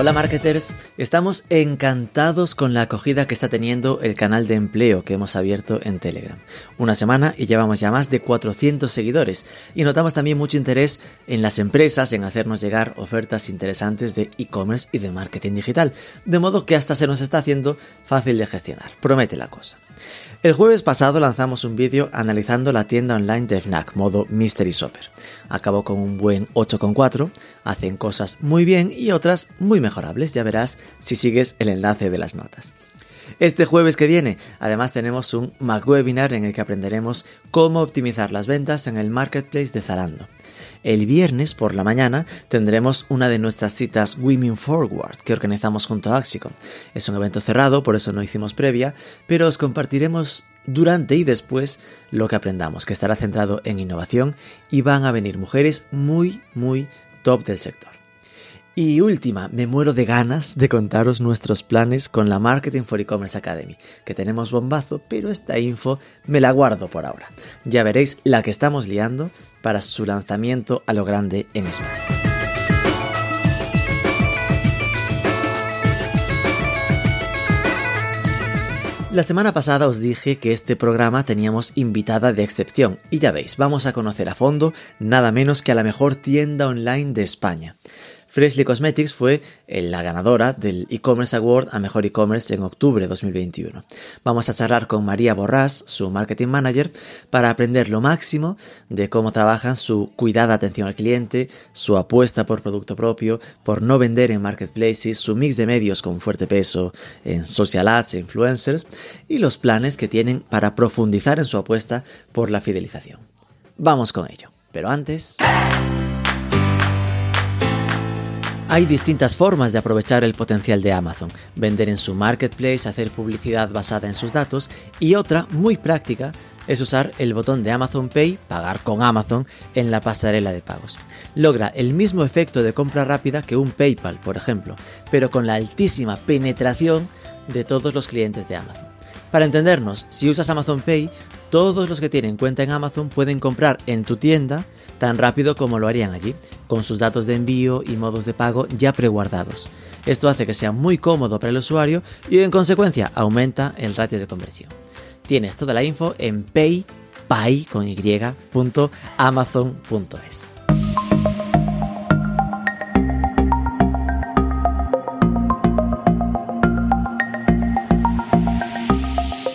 Hola marketers, estamos encantados con la acogida que está teniendo el canal de empleo que hemos abierto en Telegram. Una semana y llevamos ya más de 400 seguidores y notamos también mucho interés en las empresas en hacernos llegar ofertas interesantes de e-commerce y de marketing digital, de modo que hasta se nos está haciendo fácil de gestionar. Promete la cosa. El jueves pasado lanzamos un vídeo analizando la tienda online de Fnac, modo Mystery Shopper. Acabó con un buen 8,4, hacen cosas muy bien y otras muy mejorables, ya verás si sigues el enlace de las notas. Este jueves que viene, además tenemos un Mac Webinar en el que aprenderemos cómo optimizar las ventas en el marketplace de Zalando. El viernes por la mañana tendremos una de nuestras citas Women Forward que organizamos junto a Axicom. Es un evento cerrado, por eso no hicimos previa, pero os compartiremos durante y después lo que aprendamos, que estará centrado en innovación y van a venir mujeres muy, muy top del sector. Y última, me muero de ganas de contaros nuestros planes con la Marketing for E-Commerce Academy, que tenemos bombazo, pero esta info me la guardo por ahora. Ya veréis la que estamos liando para su lanzamiento a lo grande en España. La semana pasada os dije que este programa teníamos invitada de excepción y ya veis, vamos a conocer a fondo nada menos que a la mejor tienda online de España. Freshly Cosmetics fue eh, la ganadora del e-commerce award a mejor e-commerce en octubre de 2021. Vamos a charlar con María Borrás, su marketing manager, para aprender lo máximo de cómo trabajan su cuidada atención al cliente, su apuesta por producto propio, por no vender en marketplaces, su mix de medios con fuerte peso en social ads e influencers y los planes que tienen para profundizar en su apuesta por la fidelización. Vamos con ello. Pero antes... Hay distintas formas de aprovechar el potencial de Amazon, vender en su marketplace, hacer publicidad basada en sus datos y otra muy práctica es usar el botón de Amazon Pay, pagar con Amazon, en la pasarela de pagos. Logra el mismo efecto de compra rápida que un PayPal, por ejemplo, pero con la altísima penetración de todos los clientes de Amazon. Para entendernos, si usas Amazon Pay, todos los que tienen cuenta en Amazon pueden comprar en tu tienda tan rápido como lo harían allí, con sus datos de envío y modos de pago ya preguardados. Esto hace que sea muy cómodo para el usuario y en consecuencia aumenta el ratio de conversión. Tienes toda la info en paypay con y.amazon.es.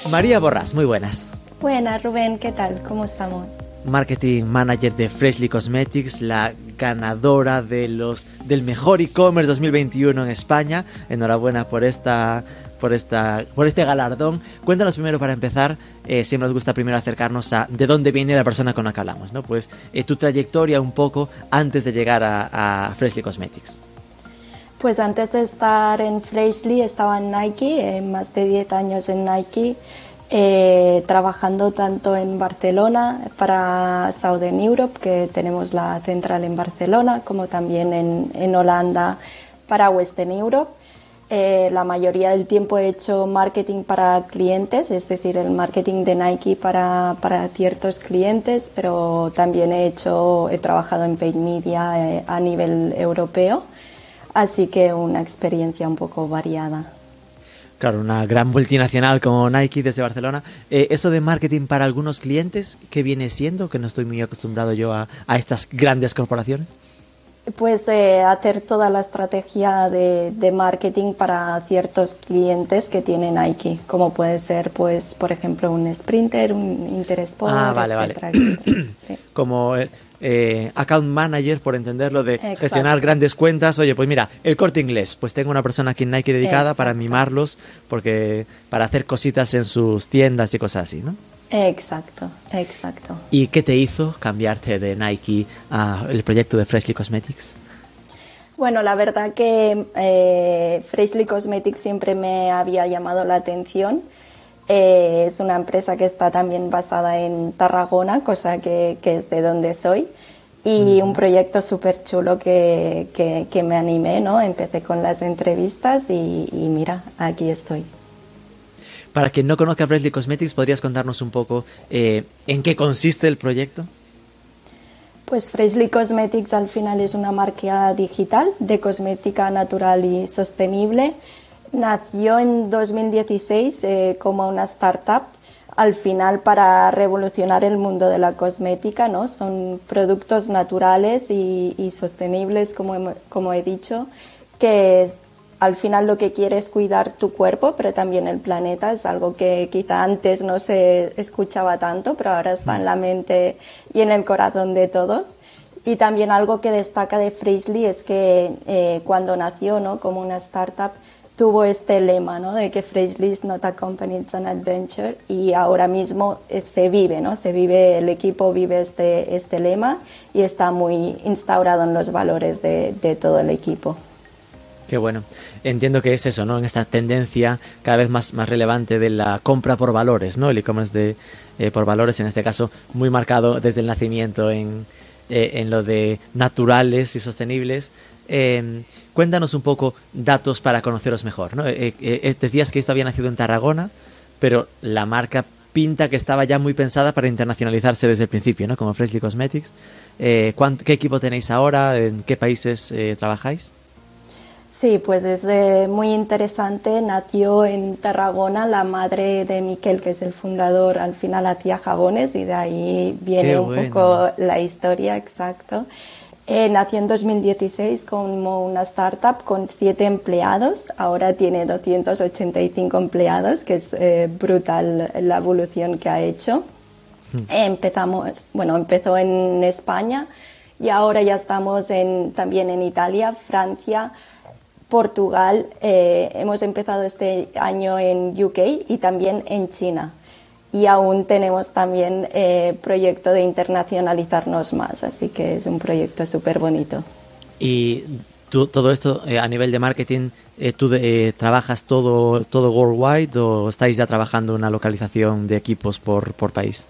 María Borras, muy buenas. Buenas, Rubén, ¿qué tal? ¿Cómo estamos? Marketing Manager de Freshly Cosmetics, la ganadora de los del mejor e-commerce 2021 en España. Enhorabuena por esta por esta por este galardón. Cuéntanos primero para empezar, eh, siempre nos gusta primero acercarnos a de dónde viene la persona con la que hablamos, ¿no? Pues eh, tu trayectoria un poco antes de llegar a, Freshly Cosmetics. Pues antes de estar en Freshly estaba en Nike, eh, más de 10 años en Nike. Eh, trabajando tanto en Barcelona para Southern Europe, que tenemos la central en Barcelona, como también en, Holanda para Western Europe. Eh, la mayoría del tiempo he hecho marketing para clientes, es decir, el marketing de Nike para, para ciertos clientes, pero también he hecho, he trabajado en paid media eh, a nivel europeo, así que una experiencia un poco variada. Claro, una gran multinacional como Nike desde Barcelona. Eh, eso de marketing para algunos clientes, ¿qué viene siendo? Que no estoy muy acostumbrado yo a, a estas grandes corporaciones. Pues eh, hacer toda la estrategia de, de, marketing para ciertos clientes que tiene Nike, como puede ser, pues, por ejemplo, un Sprinter, un Intersport, ah, vale, etcétera, vale. etcétera. Sí. Como eh, account manager, por entenderlo, de Exacto. gestionar grandes cuentas. Oye, pues mira, el corte inglés, pues tengo una persona aquí en Nike dedicada para mimarlos, porque para hacer cositas en sus tiendas y cosas así, ¿no? Exacto, exacto. ¿Y qué te hizo cambiarte de Nike al proyecto de Freshly Cosmetics? Bueno, la verdad que eh, Freshly Cosmetics siempre me había llamado la atención. Eh, es una empresa que está también basada en Tarragona, cosa que, que es de donde soy. y un proyecto súper chulo que, que, me animé, ¿no? Empecé con las entrevistas y, mira, aquí estoy. Para quien no conozca Presley Cosmetics, ¿podrías contarnos un poco eh, en qué consiste el proyecto? Pues Freshly Cosmetics al final es una marca digital de cosmética natural y sostenible. Nació en 2016 eh, como una startup al final para revolucionar el mundo de la cosmética, ¿no? Son productos naturales y, sostenibles, como, como he dicho, que al final lo que quiere es cuidar tu cuerpo, pero también el planeta. Es algo que quizá antes no se escuchaba tanto, pero ahora está en la mente y en el corazón de todos. Y también algo que destaca de Freshly es que eh, cuando nació ¿no? como una startup, tuvo este lema, ¿no? De que Freshly is not a company, it's an adventure. Y ahora mismo eh, se vive, ¿no? Se vive, el equipo vive este, este lema y está muy instaurado en los valores de, de todo el equipo. Qué bueno. Entiendo que es eso, ¿no? En esta tendencia cada vez más, más relevante de la compra por valores, ¿no? El e-commerce de eh, por valores, en este caso, muy marcado desde el nacimiento en, eh, en lo de naturales y sostenibles. Em, cuéntanos un poco datos para conoceros mejor. ¿no? Eh, eh, decías que esto había nacido en Tarragona, pero la marca pinta que estaba ya muy pensada para internacionalizarse desde el principio, ¿no? como Freshly Cosmetics. ¿Qué equipo tenéis ahora? ¿En qué países trabajáis? Sí, pues es muy interesante. Nació en Tarragona la madre de Miquel, que es el fundador, al final hacía jabones y de ahí viene un poco la historia, exacto. Eh, nació en 2016 como una startup con siete empleados, ahora tiene 285 empleados, que es eh, brutal la evolución que ha hecho. Hmm. empezamos, bueno, empezó en España y ahora ya estamos en, también en Italia, Francia, Portugal. Eh, hemos empezado este año en UK y también en China y aún tenemos también eh, proyecto de internacionalizarnos más, así que es un proyecto súper bonito. Y tú, todo esto eh, a nivel de marketing, eh, ¿tú trabajas todo, todo worldwide o estáis ya trabajando una localización de equipos por, por país?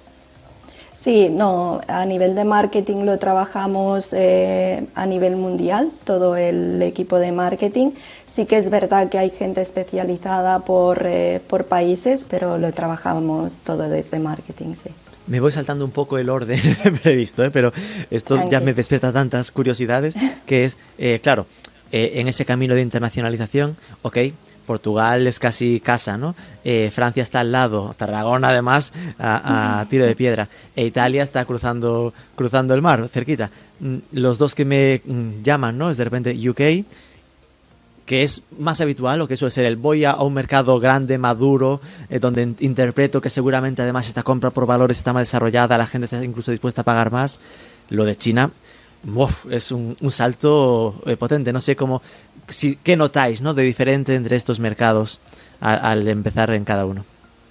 Sí, no, a nivel de marketing lo trabajamos eh, a nivel mundial, todo el equipo de marketing. Sí que es verdad que hay gente especializada por, eh, por países, pero lo trabajamos todo desde marketing, sí. Me voy saltando un poco el orden previsto, ¿eh? pero esto ya me despierta tantas curiosidades que es, claro, en ese camino de internacionalización, ok, Portugal es casi casa, ¿no? Eh, Francia está al lado, Tarragona además a, tiro de piedra, e Italia está cruzando, cruzando el mar, cerquita. Mm, los dos que me mm, llaman, ¿no? Es de repente UK, que es más habitual o que suele ser el voy a, un mercado grande, maduro, eh, donde interpreto que seguramente además esta compra por valores está más desarrollada, la gente está incluso dispuesta a pagar más. Lo de China es un, salto eh, potente. No sé cómo, si, qué notáis ¿no? de diferente entre estos mercados al, empezar en cada uno.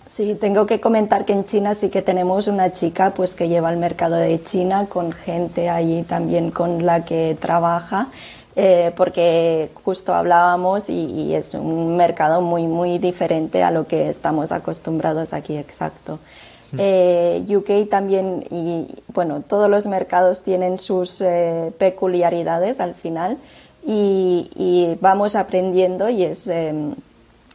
Sí, tengo que comentar que en China sí que tenemos una chica pues que lleva el mercado de China con gente allí también con la que trabaja. Eh, porque justo hablábamos y, es un mercado muy muy diferente a lo que estamos acostumbrados aquí, exacto. Eh, UK también, y bueno, todos los mercados tienen sus eh, peculiaridades al final y, vamos aprendiendo y es em,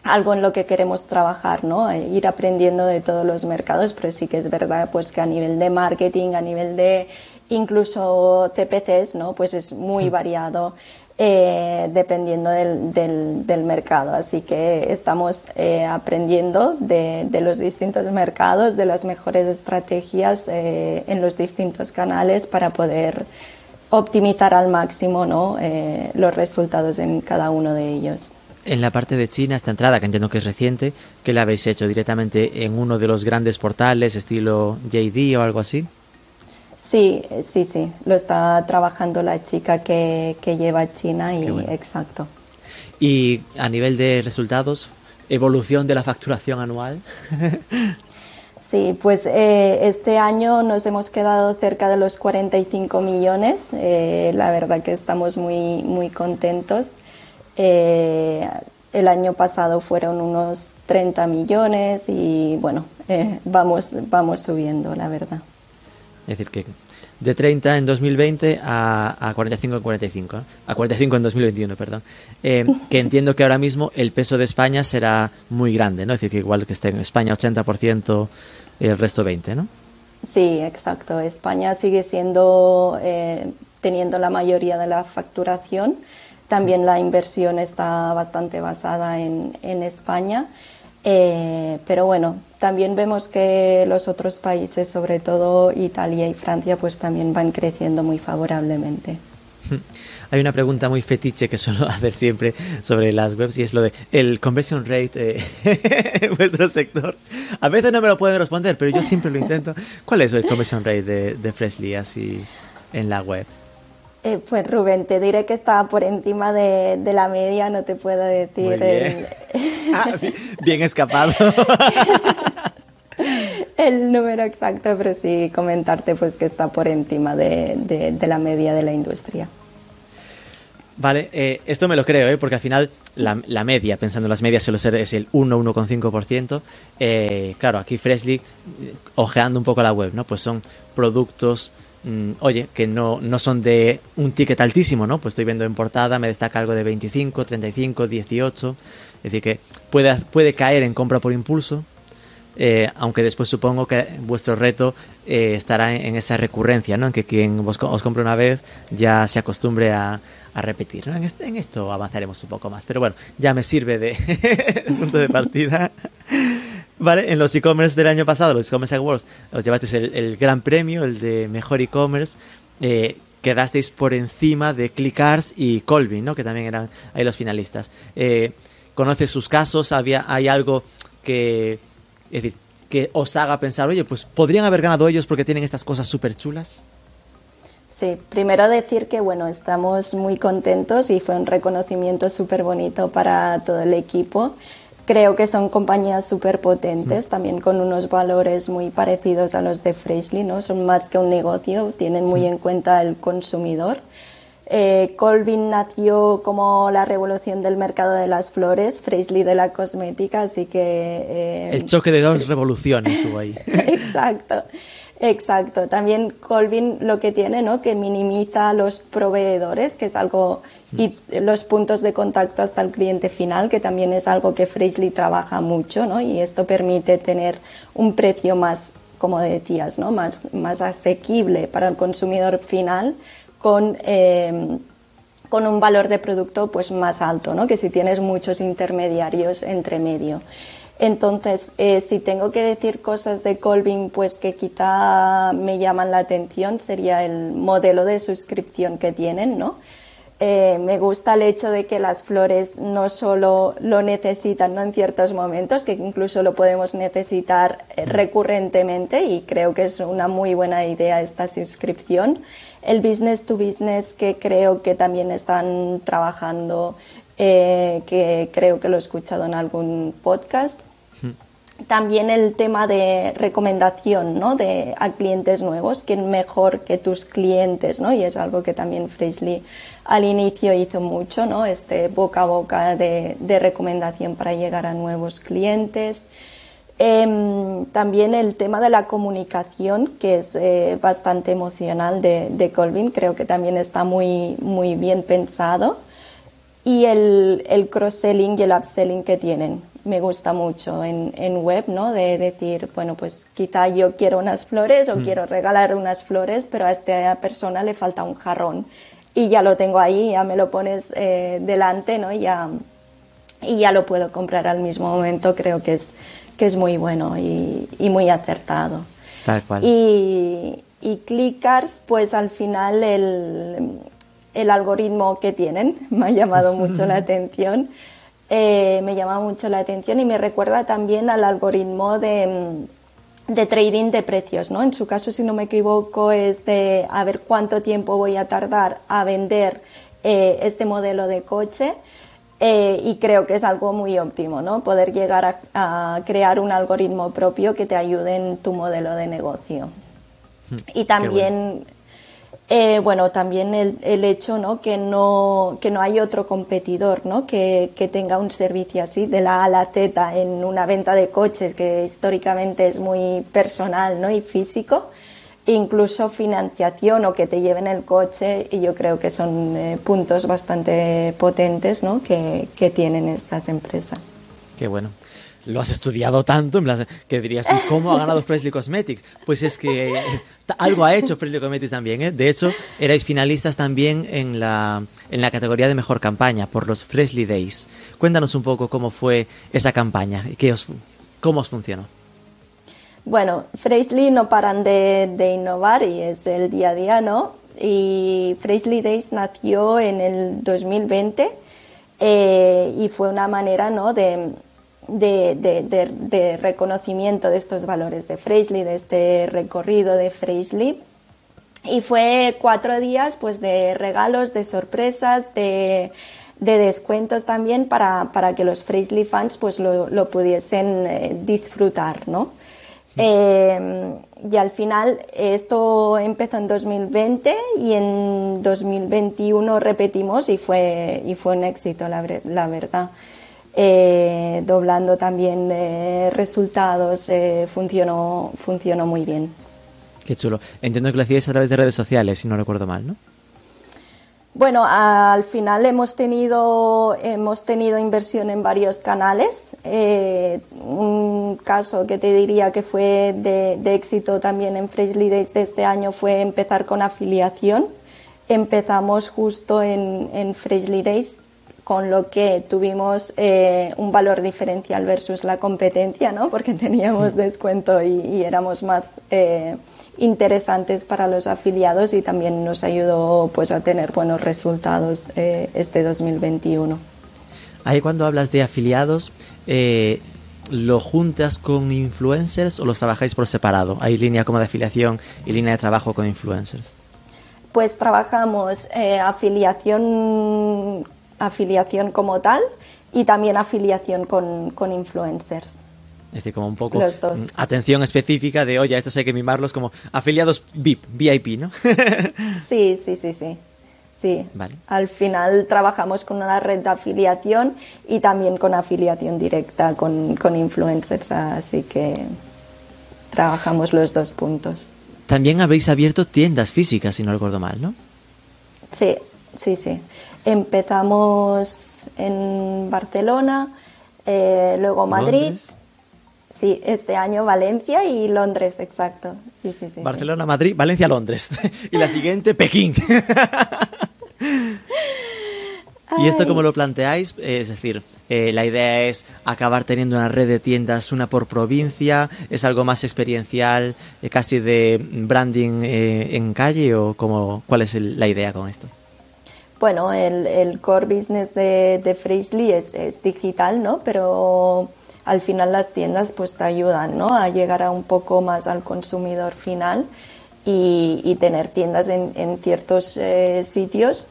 algo en lo que queremos trabajar, ¿no? Eh, ir aprendiendo de todos los mercados, pero sí que es verdad pues que a nivel de marketing, a nivel de incluso CPCs, ¿no? Pues es muy variado. Eh, dependiendo del, del, mercado. Así que estamos eh, aprendiendo de, de, los distintos mercados, de las mejores estrategias eh, en los distintos canales para poder optimizar al máximo ¿no? los resultados en cada uno de ellos. En la parte de China, esta entrada, que entiendo que es reciente, que la habéis hecho directamente en uno de los grandes portales, estilo JD o algo así? Sí, sí, sí, lo está trabajando la chica que, que lleva China y exacto. Y a nivel de resultados, evolución de la facturación anual. Sí, pues eh, este año nos hemos quedado cerca de los 45 millones. Eh, la verdad que estamos muy, muy contentos. Eh, el año pasado fueron unos 30 millones y bueno, vamos, vamos subiendo, la verdad. Es decir, que de 30 en 2020 a, a 45 en 45, a 45 en 2021, perdón. Eh, que entiendo que ahora mismo el peso de España será muy grande, ¿no? Es decir, que igual que esté en España 80%, el resto 20, ¿no? Sí, exacto. España sigue siendo, eh, teniendo la mayoría de la facturación. También la inversión está bastante basada en, en España. Eh, pero bueno, también vemos que los otros países, sobre todo Italia y Francia, pues también van creciendo muy favorablemente. Hay una pregunta muy fetiche que suelo hacer siempre sobre las webs y es lo de el conversion rate eh, en vuestro sector. A veces no me lo pueden responder, pero yo siempre lo intento. ¿Cuál es el conversion rate de, de Freshly así en la web? Eh, pues Rubén, te diré que está por encima de, de la media, no te puedo decir. El... ah, bien escapado. el número exacto, pero sí comentarte pues que está por encima de, de, de la media de la industria. Vale, eh, esto me lo creo, ¿eh? porque al final la, la, media, pensando en las medias, suele ser es el 1-1,5%. Eh, claro, aquí Freshly, ojeando un poco la web, ¿no? Pues son productos, mmm, oye, que no, no son de un ticket altísimo, ¿no? Pues estoy viendo en portada, me destaca algo de 25, 35, 18. Es decir, que puede, puede caer en compra por impulso, eh, aunque después supongo que vuestro reto eh, estará en, esa recurrencia, ¿no? En que quien os, os compre una vez ya se acostumbre a, a repetir. En, este, en, esto avanzaremos un poco más, pero bueno, ya me sirve de punto de partida. Vale, en los e-commerce del año pasado, los e-commerce awards, os llevasteis el, el, gran premio, el de mejor e-commerce. Eh, quedasteis por encima de Clickars y Colvin, ¿no? que también eran ahí los finalistas. ¿Conoces sus casos? ¿Había, ¿Hay algo que, es decir, que os haga pensar, oye, pues podrían haber ganado ellos porque tienen estas cosas súper chulas? Sí, primero decir que bueno, estamos muy contentos y fue un reconocimiento súper bonito para todo el equipo. Creo que son compañías súper potentes, mm. también con unos valores muy parecidos a los de Freshly, ¿no? Son más que un negocio, tienen muy mm. en cuenta el consumidor. Eh, Colvin nació como la revolución del mercado de las flores, Freshly de la cosmética, así que... Eh... El choque de dos revoluciones hubo ahí. Exacto. Exacto. También Colvin lo que tiene, ¿no? Que minimiza los proveedores, que es algo y los puntos de contacto hasta el cliente final, que también es algo que Freshly trabaja mucho, ¿no? Y esto permite tener un precio más, como decías, ¿no? Más, más asequible para el consumidor final con eh, con un valor de producto pues más alto, ¿no? Que si tienes muchos intermediarios entre medio. Entonces, eh, si tengo que decir cosas de Colvin, pues que quizá me llaman la atención, sería el modelo de suscripción que tienen, ¿no? Eh, me gusta el hecho de que las flores no solo lo necesitan ¿no? en ciertos momentos, que incluso lo podemos necesitar eh, recurrentemente y creo que es una muy buena idea esta suscripción. El business to business que creo que también están trabajando, eh, que creo que lo he escuchado en algún podcast. También el tema de recomendación ¿no? de, a clientes nuevos, que mejor que tus clientes, ¿no? y es algo que también Freshly al inicio hizo mucho, ¿no? este boca a boca de, de recomendación para llegar a nuevos clientes. Eh, también el tema de la comunicación, que es eh, bastante emocional de, de, Colvin, creo que también está muy, muy bien pensado. Y el, el cross-selling y el upselling que tienen me gusta mucho en, en, web, ¿no? De decir, bueno, pues quizá yo quiero unas flores o mm. quiero regalar unas flores, pero a esta persona le falta un jarrón. Y ya lo tengo ahí, ya me lo pones eh, delante, ¿no? Y ya, y ya lo puedo comprar al mismo momento. Creo que es, que es muy bueno y, y muy acertado. Tal cual. Y, y Clickars, pues al final el, el algoritmo que tienen me ha llamado mucho la atención. Eh, me llama mucho la atención y me recuerda también al algoritmo de, de, trading de precios, ¿no? En su caso, si no me equivoco, es de a ver cuánto tiempo voy a tardar a vender eh, este modelo de coche. Eh, y creo que es algo muy óptimo, ¿no? Poder llegar a, a, crear un algoritmo propio que te ayude en tu modelo de negocio. Hmm, y también eh, bueno, también el, el, hecho ¿no? Que, no, que no hay otro competidor ¿no? que, que, tenga un servicio así de la A a la Z en una venta de coches que históricamente es muy personal ¿no? y físico. Incluso financiación o que te lleven el coche y yo creo que son eh, puntos bastante potentes ¿no? que, que tienen estas empresas. Qué bueno lo has estudiado tanto, que dirías, ¿y cómo ha ganado Freshly Cosmetics? Pues es que eh, algo ha hecho Freshly Cosmetics también, ¿eh? De hecho, erais finalistas también en la, en la categoría de mejor campaña por los Freshly Days. Cuéntanos un poco cómo fue esa campaña y qué os, cómo os funcionó. Bueno, Freshly no paran de, innovar y es el día a día, ¿no? Y Freshly Days nació en el 2020 eh, y fue una manera, ¿no? De, reconocimiento de estos valores de Freshly, de este recorrido de Freshly. Y fue cuatro días pues, de regalos, de sorpresas, de, descuentos también para, que los Freshly fans pues, lo, pudiesen eh, disfrutar. ¿no? Eh, y al final esto empezó en 2020 y en 2021 repetimos y fue, y fue un éxito, la, la verdad. Eh, doblando también eh, resultados, eh, funcionó, funcionó muy bien. Qué chulo. Entiendo que lo hacíais a través de redes sociales, si no recuerdo mal, ¿no? Bueno, al final hemos tenido, hemos tenido inversión en varios canales. un caso que te diría que fue de, éxito también en Freshly Days de este año fue empezar con afiliación. Empezamos justo en, en Freshly Days con lo que tuvimos eh, un valor diferencial versus la competencia, ¿no? porque teníamos descuento y, éramos más eh, interesantes para los afiliados y también nos ayudó pues, a tener buenos resultados eh, este 2021. Ahí cuando hablas de afiliados, ¿lo juntas con influencers o los trabajáis por separado? ¿Hay línea como de afiliación y línea de trabajo con influencers? Pues trabajamos afiliación afiliación como tal y también afiliación con, con influencers. Es decir, como un poco mm, atención específica de, oye, estos hay que mimarlos como afiliados VIP, VIP, ¿no? sí, sí, sí, sí. Sí. Vale. Al final trabajamos con una red de afiliación y también con afiliación directa con, con influencers, así que trabajamos los dos puntos. También habéis abierto tiendas físicas, si no recuerdo mal, ¿no? Sí, sí, sí. Empezamos en Barcelona, eh, luego Madrid. Sí, este año Valencia y Londres, exacto. Sí, sí, sí. Barcelona, Madrid, Valencia, Londres. y la siguiente, Pekín. ¿Y esto cómo lo planteáis? Es decir, eh, la idea es acabar teniendo una red de tiendas, una por provincia, es algo más experiencial, eh, casi de branding en calle o cómo, cuál es la idea con esto? bueno, el, core business de, de Freshly es, digital, ¿no? Pero al final las tiendas pues te ayudan, ¿no? A llegar a un poco más al consumidor final y, tener tiendas en, ciertos eh, sitios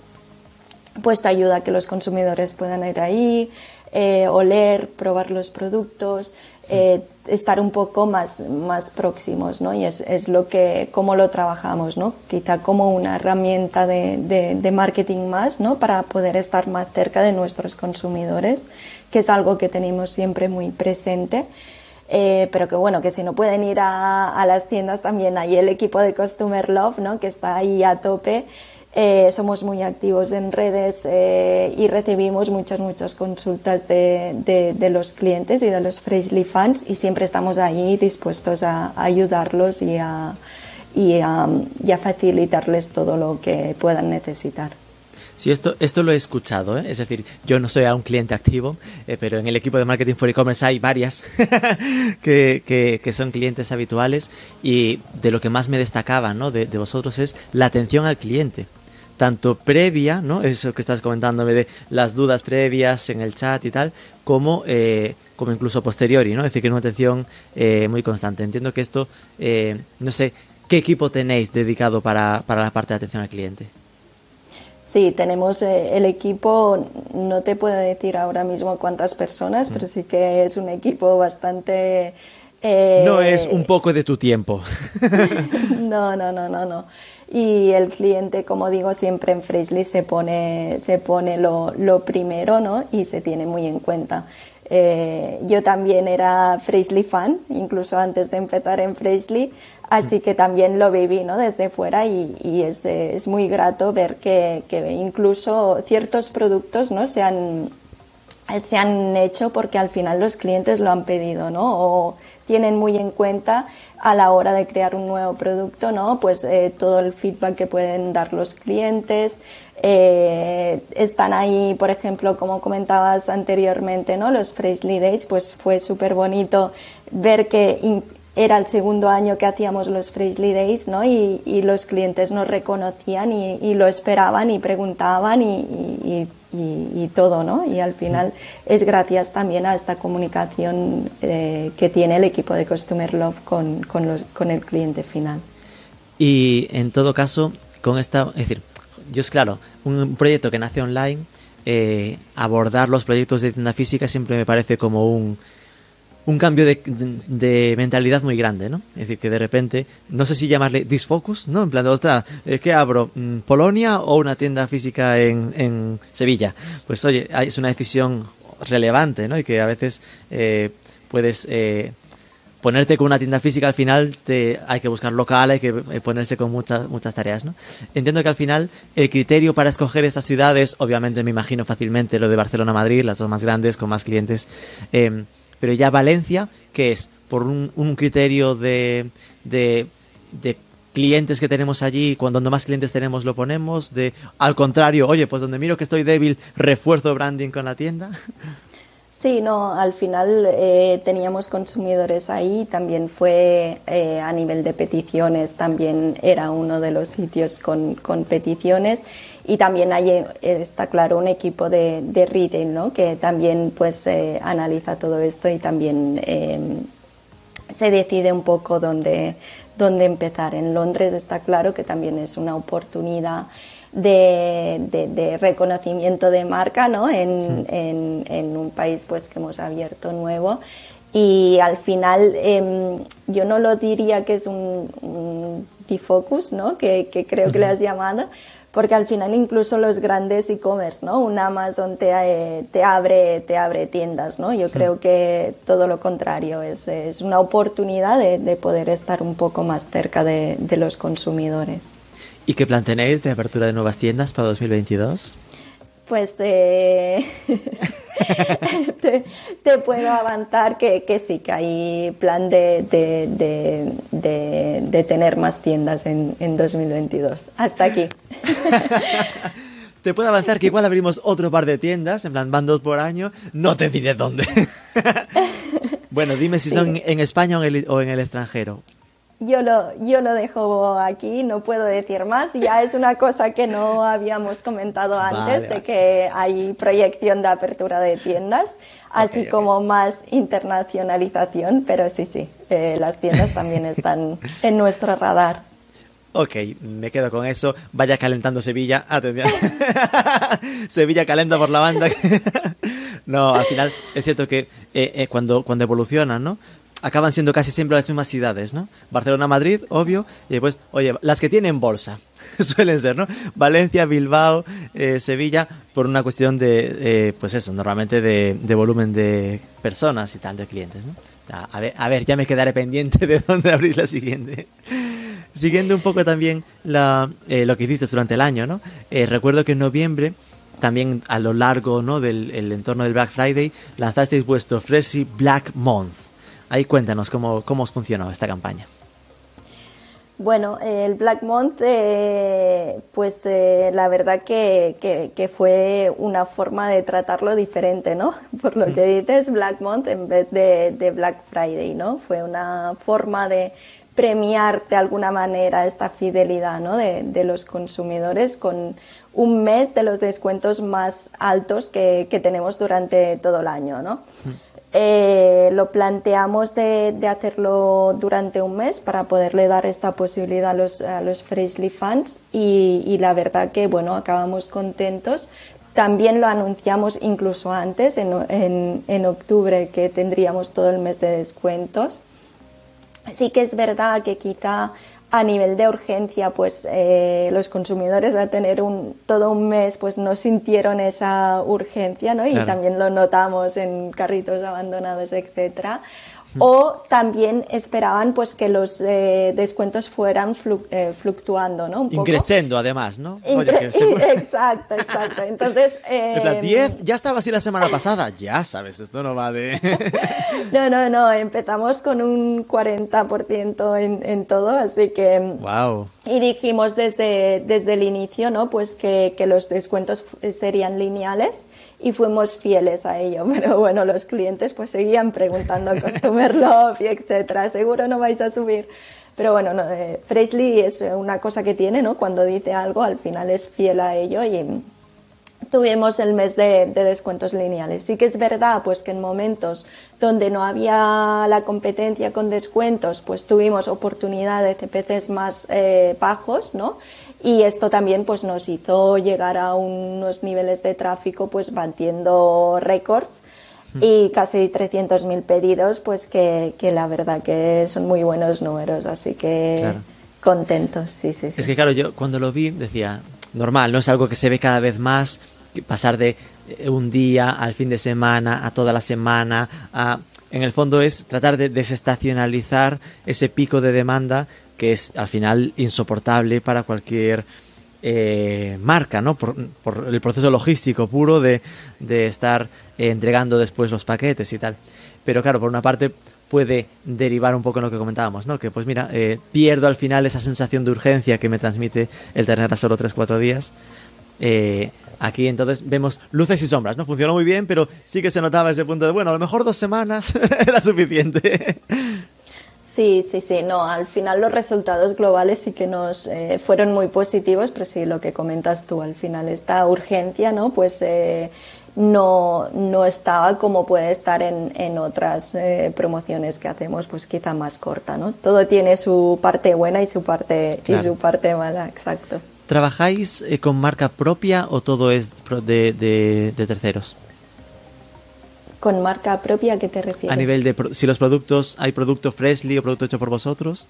pues te ayuda a que los consumidores puedan ir ahí, eh, oler, probar los productos, eh, estar un poco más, más próximos, ¿no? Y es, es, lo que, cómo lo trabajamos, ¿no? Quizá como una herramienta de, de, marketing más, ¿no? Para poder estar más cerca de nuestros consumidores, que es algo que tenemos siempre muy presente. Eh, pero que bueno, que si no pueden ir a, a, las tiendas también hay el equipo de Customer Love, ¿no? Que está ahí a tope eh, somos muy activos en redes eh, y recibimos muchas, muchas consultas de, de, los clientes y de los Freshly fans y siempre estamos ahí dispuestos a, ayudarlos y a, y a, facilitarles todo lo que puedan necesitar. Sí, esto, esto lo he escuchado, ¿eh? es decir, yo no soy un cliente activo, pero en el equipo de marketing for e-commerce hay varias que, que, que, son clientes habituales y de lo que más me destacaba ¿no? de, de, vosotros es la atención al cliente tanto previa, ¿no? Eso que estás comentándome de las dudas previas en el chat y tal, como, eh, como incluso posteriori, ¿no? Es decir, que una atención eh, muy constante. Entiendo que esto, eh, no sé, ¿qué equipo tenéis dedicado para, para la parte de atención al cliente? Sí, tenemos el equipo, no te puedo decir ahora mismo cuántas personas, pero sí que es un equipo bastante... no es un poco de tu tiempo. no, no, no, no, no y el cliente, como digo, siempre en Freshly se pone, se pone lo, lo primero ¿no? y se tiene muy en cuenta. Eh, yo también era Freshly fan, incluso antes de empezar en Freshly, Así que también lo viví ¿no? desde fuera y, es, es, muy grato ver que, que, incluso ciertos productos ¿no? se, han, se han hecho porque al final los clientes lo han pedido ¿no? o tienen muy en cuenta a la hora de crear un nuevo producto, ¿no? Pues eh, todo el feedback que pueden dar los clientes. Eh, están ahí, por ejemplo, como comentabas anteriormente, ¿no? Los Freshly Days, pues fue súper bonito ver que era el segundo año que hacíamos los Freshly Days, ¿no? Y, los clientes nos reconocían y, lo esperaban y preguntaban y, todo, ¿no? Y al final es gracias también a esta comunicación eh, que tiene el equipo de Customer Love con, con, el cliente final. Y en todo caso, con esta, es decir, yo es claro, un proyecto que nace online, eh, abordar los proyectos de tienda física siempre me parece como un un cambio de, mentalidad muy grande, ¿no? Es decir, que de repente, no sé si llamarle disfocus, ¿no? En plan de, ostras, ¿qué abro? Mm, ¿Polonia o una tienda física en, Sevilla? Pues oye, es una decisión relevante, ¿no? Y que a veces eh, puedes... Eh, ponerte con una tienda física al final te, hay que buscar local, hay que eh, ponerse con muchas muchas tareas, ¿no? Entiendo que al final el criterio para escoger estas ciudades, obviamente me imagino fácilmente lo de Barcelona, Madrid, las dos más grandes con más clientes, eh, pero ya Valencia, que es por un, criterio de, de, clientes que tenemos allí, cuando más clientes tenemos lo ponemos, de al contrario, oye, pues donde miro que estoy débil, refuerzo branding con la tienda. Sí, no, al final eh, teníamos consumidores ahí, también fue eh, a nivel de peticiones, también era uno de los sitios con, con peticiones y también hay, eh, está claro, un equipo de, de retail, ¿no? Que también pues eh, analiza todo esto y también em, se decide un poco dónde, dónde empezar. En Londres está claro que también es una oportunidad de, de, reconocimiento de marca ¿no? En, en, en, un país pues que hemos abierto nuevo y al final em, yo no lo diría que es un, un defocus ¿no? que, que creo que le has llamado porque al final incluso los grandes e-commerce, ¿no? Un Amazon te, eh, te, abre, te abre tiendas, ¿no? Yo creo que todo lo contrario, es, es una oportunidad de, de, poder estar un poco más cerca de, de los consumidores. ¿Y qué plan tenéis de apertura de nuevas tiendas para 2022? Pues eh, te, puedo avanzar que, que, sí, que hay plan de, de, de, tener más tiendas en, en 2022. Hasta aquí. te puedo avanzar que igual abrimos otro par de tiendas, en plan van dos por año, no te diré dónde. bueno, dime si son en España o en, el, o en el extranjero. Yo lo, yo lo dejo aquí, no puedo decir más. Ya es una cosa que no habíamos comentado antes, de que hay proyección de apertura de tiendas, así como más internacionalización, pero sí, sí, eh, las tiendas también están en nuestro radar. Ok, me quedo con eso. Vaya calentando Sevilla. Atención. Sevilla calenta por la banda. no, al final es cierto que eh, eh, cuando, cuando evolucionan, ¿no? Acaban siendo casi siempre las mismas ciudades, ¿no? Barcelona, Madrid, obvio, y después, oye, las que tienen bolsa, suelen ser, ¿no? Valencia, Bilbao, eh, Sevilla, por una cuestión de, eh, pues eso, normalmente de, volumen de personas y tal, de clientes, ¿no? A ver, a ver, ya me quedaré pendiente de dónde abrís la siguiente. Siguiendo un poco también la, eh, lo que hiciste durante el año, ¿no? recuerdo que en noviembre también a lo largo ¿no? del entorno del Black Friday lanzasteis vuestro Freshy Black Month. Ahí cuéntanos cómo, cómo os funcionó esta campaña. Bueno, el Black Month, eh, pues eh, la verdad que, que, fue una forma de tratarlo diferente, ¿no? Por lo que dices, Black Month en vez de, de, Black Friday, ¿no? Fue una forma de premiar de alguna manera esta fidelidad, ¿no? De, de los consumidores con un mes de los descuentos más altos que, que tenemos durante todo el año, ¿no? Eh, lo planteamos de, hacerlo durante un mes para poderle dar esta posibilidad a los, a los Freshly fans y, la verdad que bueno, acabamos contentos. También lo anunciamos incluso antes, en, en octubre, que tendríamos todo el mes de descuentos. Sí que es verdad que quizá a nivel de urgencia, pues eh, los consumidores a tener un, todo un mes, pues no sintieron esa urgencia, ¿no? Y también lo notamos en carritos abandonados, etcétera. O también esperaban pues que los eh, descuentos fueran eh, fluctuando, ¿no? Un Increciendo además, ¿no? Exacto, exacto. Entonces... Eh, 10, ya estaba así la semana pasada, ya sabes, esto no va de... no, no, no, empezamos con un 40% en, en todo, así que... Wow. Y dijimos desde, desde el inicio, ¿no? Pues que, que los descuentos serían lineales y fuimos fieles a ello. Pero bueno, los clientes pues seguían preguntando Customer Love y etcétera. Seguro no vais a subir. Pero bueno, no, eh, Freshly es una cosa que tiene, ¿no? Cuando dice algo, al final es fiel a ello y tuvimos el mes de, descuentos lineales. Sí que es verdad, pues que en momentos donde no había la competencia con descuentos, pues tuvimos oportunidad de CPCs más eh, bajos, ¿no? y esto también pues nos hizo llegar a unos niveles de tráfico pues batiendo récords hmm. y casi 300.000 pedidos pues que, que, la verdad que son muy buenos números así que contentos sí sí sí es que claro yo cuando lo vi decía normal no es algo que se ve cada vez más pasar de eh, un día al fin de semana a toda la semana a en el fondo es tratar de desestacionalizar ese pico de demanda que es al final insoportable para cualquier eh, marca, ¿no? Por, el proceso logístico puro de, estar eh, entregando después los paquetes y tal. Pero claro, por una parte puede derivar un poco en lo que comentábamos, ¿no? Que pues mira, eh, pierdo al final esa sensación de urgencia que me transmite el tener a solo 3-4 días. Aquí entonces vemos luces y sombras, ¿no? Funcionó muy bien, pero sí que se notaba ese punto de, bueno, a lo mejor dos semanas era suficiente. Sí, sí, sí, no, al final los resultados globales sí que nos eh, fueron muy positivos, pero sí lo que comentas tú, al final esta urgencia, ¿no? Pues eh, no, no estaba como puede estar en, en otras eh, promociones que hacemos, pues quizá más corta, ¿no? Todo tiene su parte buena y su parte, y su parte mala, exacto. ¿Trabajáis con marca propia o todo es de, de, de terceros? ¿Con marca propia a qué te refieres? A nivel de si los productos, hay producto Freshly o producto hecho por vosotros.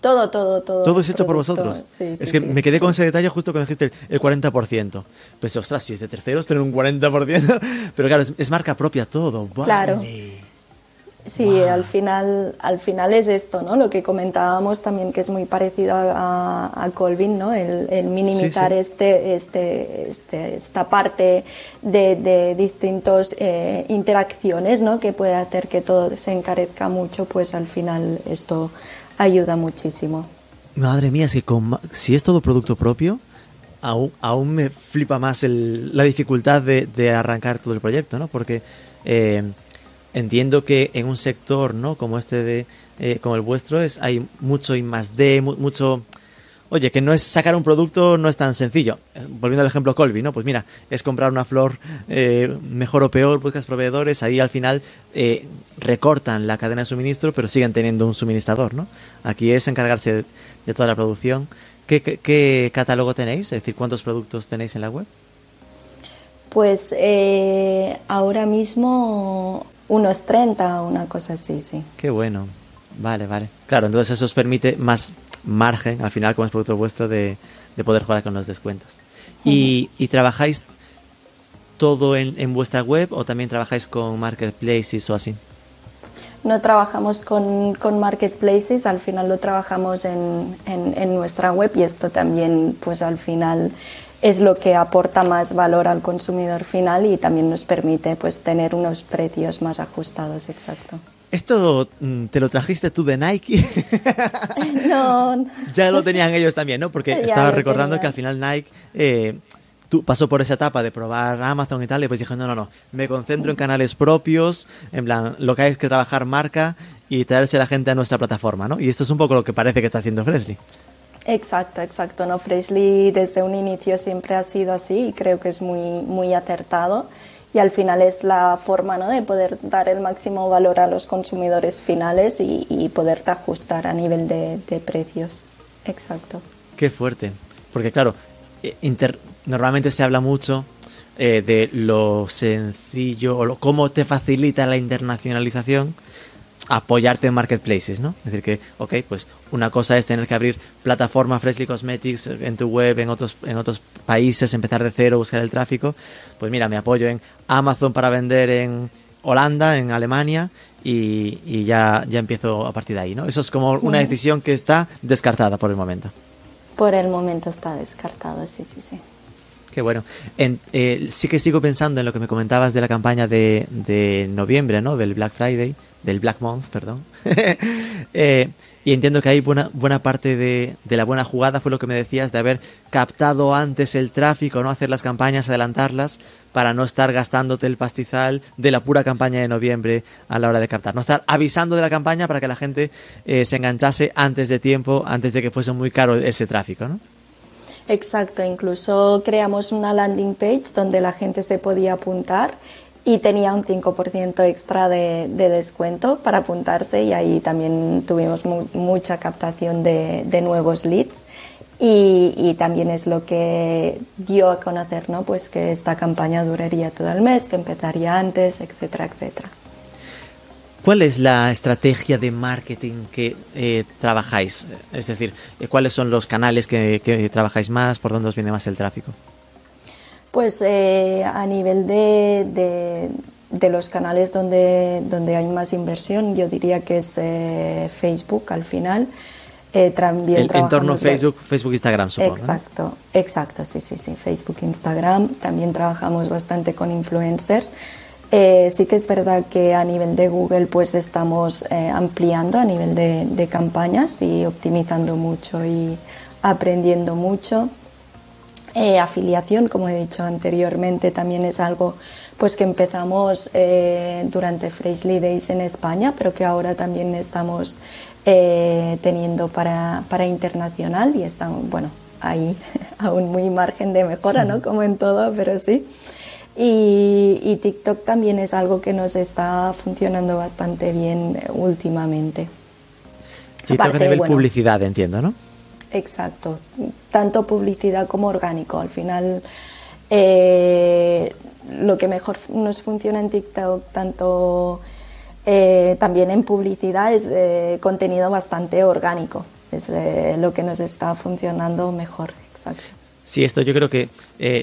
Todo, todo, todo. Todo es hecho por vosotros. es que me quedé con ese detalle justo cuando dijiste el, 40%. Pensé, ostras, si es de terceros, tener un 40%. Pero claro, es, marca propia todo. Claro. Sí, al final, al final es esto, ¿no? Lo que comentábamos también que es muy parecido a, Colvin, ¿no? El, minimizar Este, este, este, esta parte de, de distintas eh, interacciones, ¿no? Que puede hacer que todo se encarezca mucho, pues al final esto ayuda muchísimo. Madre mía, si, si es todo producto propio, aún, aún me flipa más el, la dificultad de, de, arrancar todo el proyecto, ¿no? Porque eh, entiendo que en un sector no como este de eh, como el vuestro es hay mucho y más de mucho oye que no es sacar un producto no es tan sencillo. Eh, volviendo al ejemplo Colby no pues mira es comprar una flor eh, mejor o peor buscas proveedores ahí al final recortan la cadena de suministro pero siguen teniendo un suministrador no aquí es encargarse de, toda la producción. ¿Qué, ¿Qué, catálogo tenéis es decir cuántos productos tenéis en la web pues ahora mismo unos 30 o una cosa así, sí. Qué bueno. Vale, vale. Claro, entonces eso os permite más margen, al final, como es producto vuestro, de, poder jugar con los descuentos. ¿Y, trabajáis todo en, vuestra web o también trabajáis con marketplaces o así? No trabajamos con, con marketplaces, al final lo trabajamos en, en, nuestra web y esto también, pues al final es lo que aporta más valor al consumidor final y también nos permite pues tener unos precios más ajustados, exacto. ¿Esto mm, te lo trajiste tú de Nike? no. ya lo tenían ellos también, ¿no? Porque estaba recordando que al final Nike eh, tú, pasó por esa etapa de probar Amazon y tal, y pues dije, no, no, no, me concentro en canales propios, en plan, lo que hay es que trabajar marca y traerse a la gente a nuestra plataforma, ¿no? Y esto es un poco lo que parece que está haciendo Freshly. Exacto, exacto. No, Freshly desde un inicio siempre ha sido así y creo que es muy, muy acertado y al final es la forma ¿no? de poder dar el máximo valor a los consumidores finales y, y poderte ajustar a nivel de, precios. Exacto. Qué fuerte, porque claro, eh, normalmente se habla mucho eh, de lo sencillo o lo, cómo te facilita la internacionalización apoyarte en marketplaces, ¿no? Es decir, que, ok, pues una cosa es tener que abrir plataforma Freshly Cosmetics en tu web en otros, en otros países, empezar de cero, buscar el tráfico. Pues mira, me apoyo en Amazon para vender en Holanda, en Alemania, y, ya, ya empiezo a partir de ahí, ¿no? Eso es como una decisión que está descartada por el momento. Por el momento está descartado, sí, sí, sí. Qué bueno. En, eh, sí que sigo pensando en lo que me comentabas de la campaña de, de noviembre, ¿no? Del Black Friday, del Black Month, perdón. eh, y entiendo que ahí buena, buena parte de, la buena jugada fue lo que me decías de haber captado antes el tráfico, no hacer las campañas, adelantarlas, para no estar gastándote el pastizal de la pura campaña de noviembre a la hora de captar. No estar avisando de la campaña para que la gente eh, se enganchase antes de tiempo, antes de que fuese muy caro ese tráfico, ¿no? Exacto, incluso creamos una landing page donde la gente se podía apuntar y tenía un 5% extra de, descuento para apuntarse y ahí también tuvimos mucha captación de, nuevos leads y, también es lo que dio a conocer ¿no? pues que esta campaña duraría todo el mes, que empezaría antes, etcétera, etcétera. ¿Cuál es la estrategia de marketing que eh, trabajáis? Es decir, ¿cuáles son los canales que, que trabajáis más? ¿Por dónde os viene más el tráfico? Pues eh, a nivel de, de, los canales donde, donde hay más inversión, yo diría que es eh, Facebook al final. Eh, también el entorno Facebook, Facebook, Instagram, supongo. Exacto, exacto, sí, sí, sí, Facebook, Instagram. También trabajamos bastante con influencers. Sí que es verdad que a nivel de Google pues estamos ampliando a nivel de, de campañas y optimizando mucho y aprendiendo mucho. Eh, afiliación, como he dicho anteriormente, también es algo pues que empezamos eh, durante Freshly Days en España, pero que ahora también estamos eh, teniendo para, para, internacional y estamos, bueno, ahí aún muy margen de mejora, ¿no? Como en todo, pero sí. Y, TikTok también es algo que nos está funcionando bastante bien últimamente. TikTok a nivel publicidad, entiendo, ¿no? Exacto, tanto publicidad como orgánico. Al final, eh, lo que mejor nos funciona en TikTok, tanto eh, también en publicidad, es eh, contenido bastante orgánico. Es lo que nos está funcionando mejor. Exacto. Sí, esto yo creo que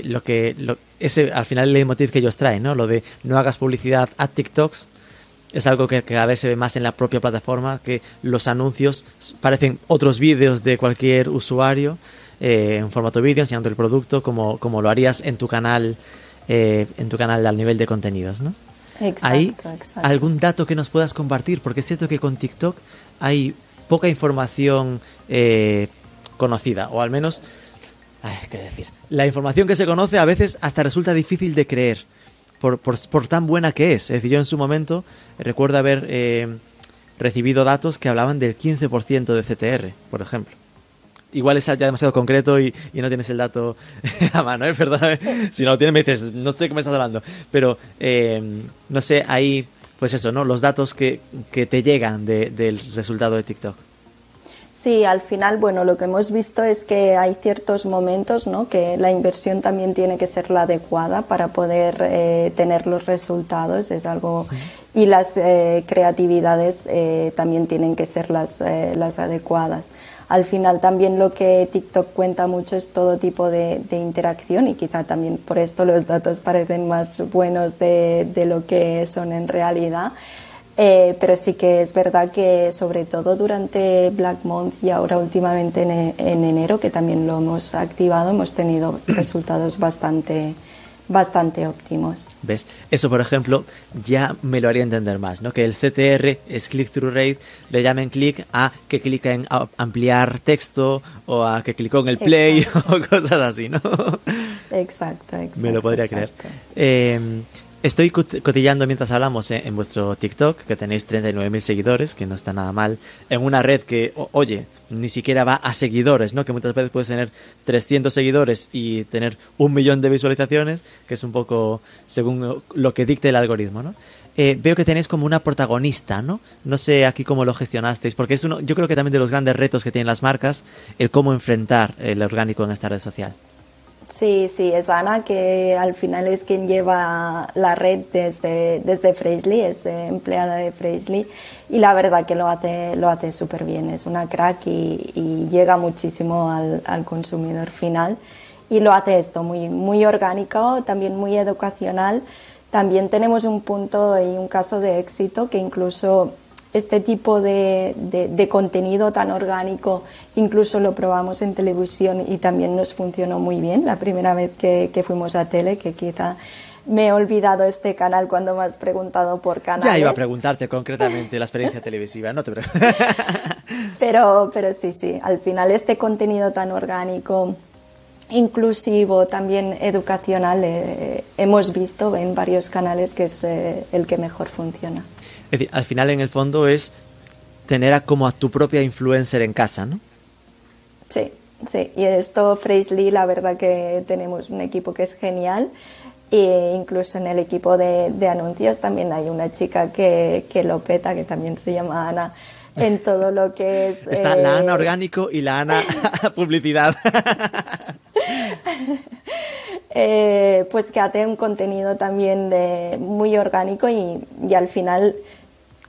lo que ese al final el leitmotiv que ellos traen, ¿no? Lo de no hagas publicidad a TikToks es algo que cada vez se ve más en la propia plataforma, que los anuncios parecen otros vídeos de cualquier usuario eh, en formato vídeo enseñando el producto como, como lo harías en tu canal eh, en tu canal al nivel de contenidos, ¿no? Exacto, ¿Hay algún dato que nos puedas compartir? Porque es cierto que con TikTok hay poca información eh, conocida, o al menos, ay, ¿qué decir? La información que se conoce a veces hasta resulta difícil de creer por, tan buena que es. Es decir, yo en su momento recuerdo haber eh, recibido datos que hablaban del 15% de CTR, por ejemplo. Igual es ya demasiado concreto y, no tienes el dato a mano, ¿es verdad? Si no lo tienes me dices, no sé qué me estás hablando. Pero, eh, no sé, ahí, pues eso, ¿no? Los datos que, que te llegan del resultado de TikTok. Sí, al final, bueno, lo que hemos visto es que hay ciertos momentos, ¿no? Que la inversión también tiene que ser la adecuada para poder eh, tener los resultados. Es algo y las eh, creatividades eh, también tienen que ser las, las adecuadas. Al final también lo que TikTok cuenta mucho es todo tipo de, de, interacción y quizá también por esto los datos parecen más buenos de, de lo que son en realidad. Eh, pero sí que es verdad que sobre todo durante Black Month y ahora últimamente en, enero, que también lo hemos activado, hemos tenido resultados bastante bastante óptimos. ¿Ves? Eso, por ejemplo, ya me lo haría entender más, ¿no? Que el CTR es click-through rate, le llamen click a que clica en ampliar texto o a que clicó en el play o cosas así, ¿no? Exacto, exacto. Me lo podría creer. Eh, Estoy cotillando mientras hablamos eh, en vuestro TikTok, que tenéis 39.000 seguidores, que no está nada mal, en una red que, oye, ni siquiera va a seguidores, ¿no? Que muchas veces puedes tener 300 seguidores y tener un millón de visualizaciones, que es un poco según lo que dicte el algoritmo, ¿no? Eh, veo que tenéis como una protagonista, ¿no? No sé aquí cómo lo gestionasteis, porque es uno, yo creo que también de los grandes retos que tienen las marcas, el cómo enfrentar el orgánico en esta red social. Sí, sí, es Ana que al final es quien lleva la red desde, desde es eh, empleada de Freshly y la verdad que lo hace lo hace súper bien, es una crack y, llega muchísimo al, al, consumidor final. Y lo hace esto muy, muy orgánico, también muy educacional. También tenemos un punto y un caso de éxito que incluso este tipo de, de, contenido tan orgánico, incluso lo probamos en televisión y también nos funcionó muy bien la primera vez que, que fuimos a tele, que quizá me he olvidado este canal cuando me has preguntado por canales. Ya iba a preguntarte concretamente la experiencia televisiva, no te pero, pero sí, sí, al final este contenido tan orgánico, inclusivo, también educacional, eh, hemos visto en varios canales que es eh, el que mejor funciona. Es decir, al final en el fondo es tener a como a tu propia influencer en casa, ¿no? Sí, sí. Y esto, Lee, la verdad que tenemos un equipo que es genial. E incluso en el equipo de, anuncios también hay una chica que, que, lo peta, que también se llama Ana, en todo lo que es... Está la Ana eh, orgánico y la Ana publicidad. Eh, pues que hace un contenido también de, muy orgánico y, y al final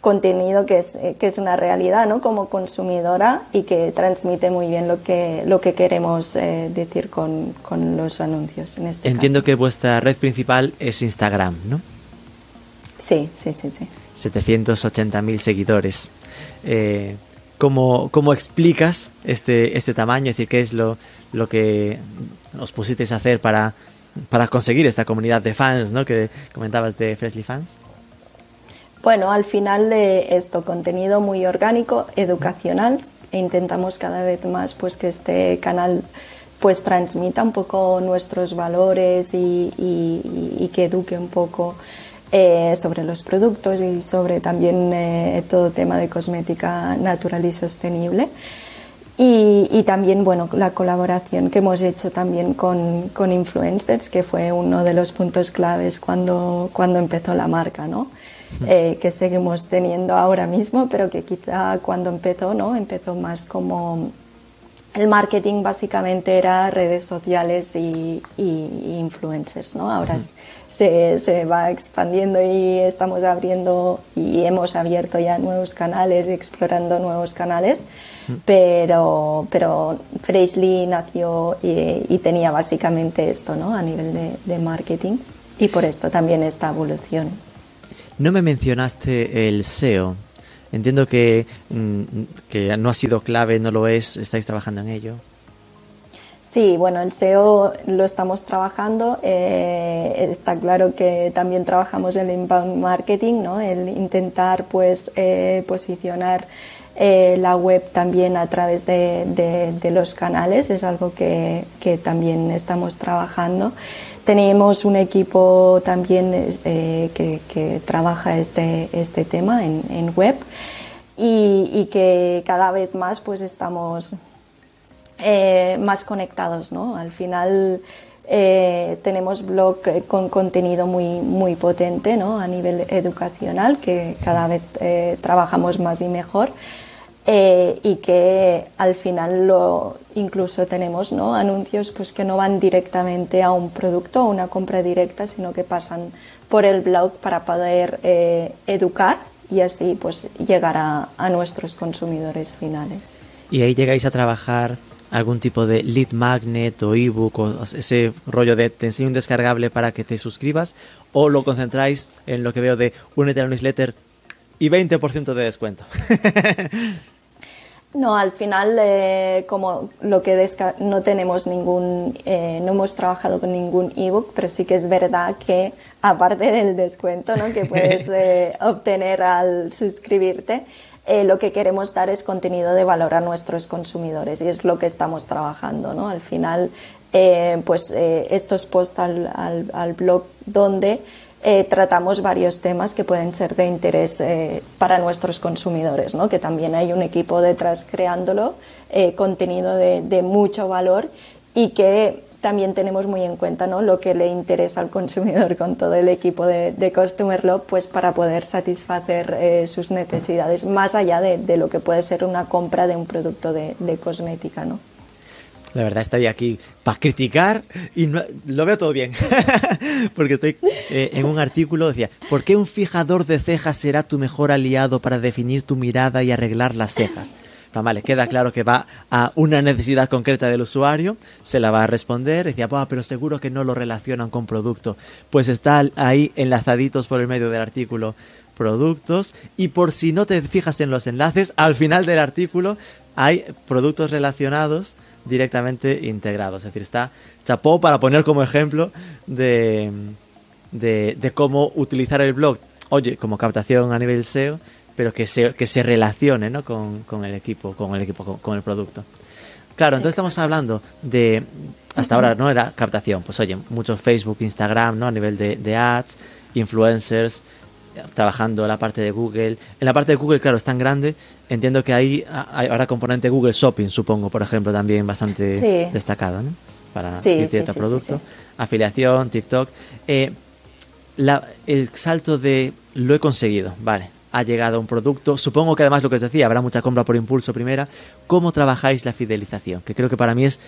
contenido que es, eh, que es una realidad ¿no? como consumidora y que transmite muy bien lo que, lo que queremos eh, decir con, con, los anuncios. En este Entiendo que vuestra red principal es Instagram, ¿no? Sí, sí, sí, sí. 780.000 seguidores. Eh, ¿cómo, ¿cómo, explicas este, este tamaño? Es decir, ¿qué es lo, lo que os pusisteis a hacer para, para conseguir esta comunidad de fans ¿no? que comentabas de Freshly Fans? Bueno, al final de esto, contenido muy orgánico, educacional, e intentamos cada vez más pues que este canal pues transmita un poco nuestros valores y, que eduque un poco eh, sobre los productos y sobre también eh, todo tema de cosmética natural y sostenible. Y, también bueno, la colaboración que hemos hecho también con, con, influencers, que fue uno de los puntos claves cuando, cuando empezó la marca, ¿no? Eh, que seguimos teniendo ahora mismo, pero que quizá cuando empezó, ¿no? Empezó más como el marketing básicamente era redes sociales y, influencers, ¿no? Ahora se, se, va expandiendo y estamos abriendo y hemos abierto ya nuevos canales, explorando nuevos canales, pero, pero Freshly nació y, tenía básicamente esto, ¿no? A nivel de, de marketing y por esto también esta evolución. No me mencionaste el SEO. Entiendo que, mm, que no ha sido clave, no lo es, estáis trabajando en ello. Sí, bueno, el SEO lo estamos trabajando. Eh, está claro que también trabajamos el inbound marketing, ¿no? El intentar, pues, eh, posicionar eh, la web también a través de, de, los canales es algo que, que también estamos trabajando. Tenemos un equipo también eh, que, trabaja este, este tema en, web y, que cada vez más pues estamos eh, más conectados. ¿no? Al final tenemos blog con contenido muy, muy potente ¿no? a nivel educacional que cada vez trabajamos más y mejor. Eh, y que al final lo, incluso tenemos ¿no? anuncios pues, que no van directamente a un producto o una compra directa, sino que pasan por el blog para poder eh, educar y así pues, llegar a, a nuestros consumidores finales. ¿Y ahí llegáis a trabajar algún tipo de lead magnet o ebook o ese rollo de te enseño un descargable para que te suscribas o lo concentráis en lo que veo de únete a la newsletter y 20% de descuento? No, al final, eh, como lo que no tenemos ningún, eh, no hemos trabajado con ningún ebook, pero sí que es verdad que aparte del descuento ¿no? que puedes eh, obtener al suscribirte, lo que queremos dar es contenido de valor a nuestros consumidores y es lo que estamos trabajando. ¿no? Al final, pues estos posts al, al blog donde eh, tratamos varios temas que pueden ser de interés eh, para nuestros consumidores, ¿no? que también hay un equipo detrás creándolo, eh, contenido de, mucho valor y que también tenemos muy en cuenta ¿no? lo que le interesa al consumidor con todo el equipo de, de Customer pues para poder satisfacer sus necesidades más allá de, de, lo que puede ser una compra de un producto de cosmética. ¿no? La verdad estoy aquí para criticar y lo veo todo bien. Porque estoy eh, en un artículo, decía, ¿por qué un fijador de cejas será tu mejor aliado para definir tu mirada y arreglar las cejas? vale, queda claro que va a una necesidad concreta del usuario, se la va a responder, decía, pero seguro que no lo relacionan con producto. Pues está ahí enlazaditos por el medio del artículo productos y por si no te fijas en los enlaces, al final del artículo hay productos relacionados directamente integrados. Es decir, está chapó para poner como ejemplo de, de, cómo utilizar el blog, oye, como captación a nivel SEO, pero que se, que se relacione ¿no? con, con el equipo, con el equipo, con, el producto. Claro, entonces estamos hablando de, hasta ahora no era captación, pues oye, mucho Facebook, Instagram, ¿no? A nivel de, de ads, influencers, trabajando la parte de Google. En la parte de Google, claro, es tan grande. Entiendo que ahí hay ahora componente Google Shopping, supongo, por ejemplo, también bastante destacado, ¿no? Para sí, cierto producto. Afiliación, TikTok. Eh, la, el salto de lo he conseguido, vale. Ha llegado un producto. Supongo que además lo que os decía, habrá mucha compra por impulso primera. ¿Cómo trabajáis la fidelización? Que creo que para mí es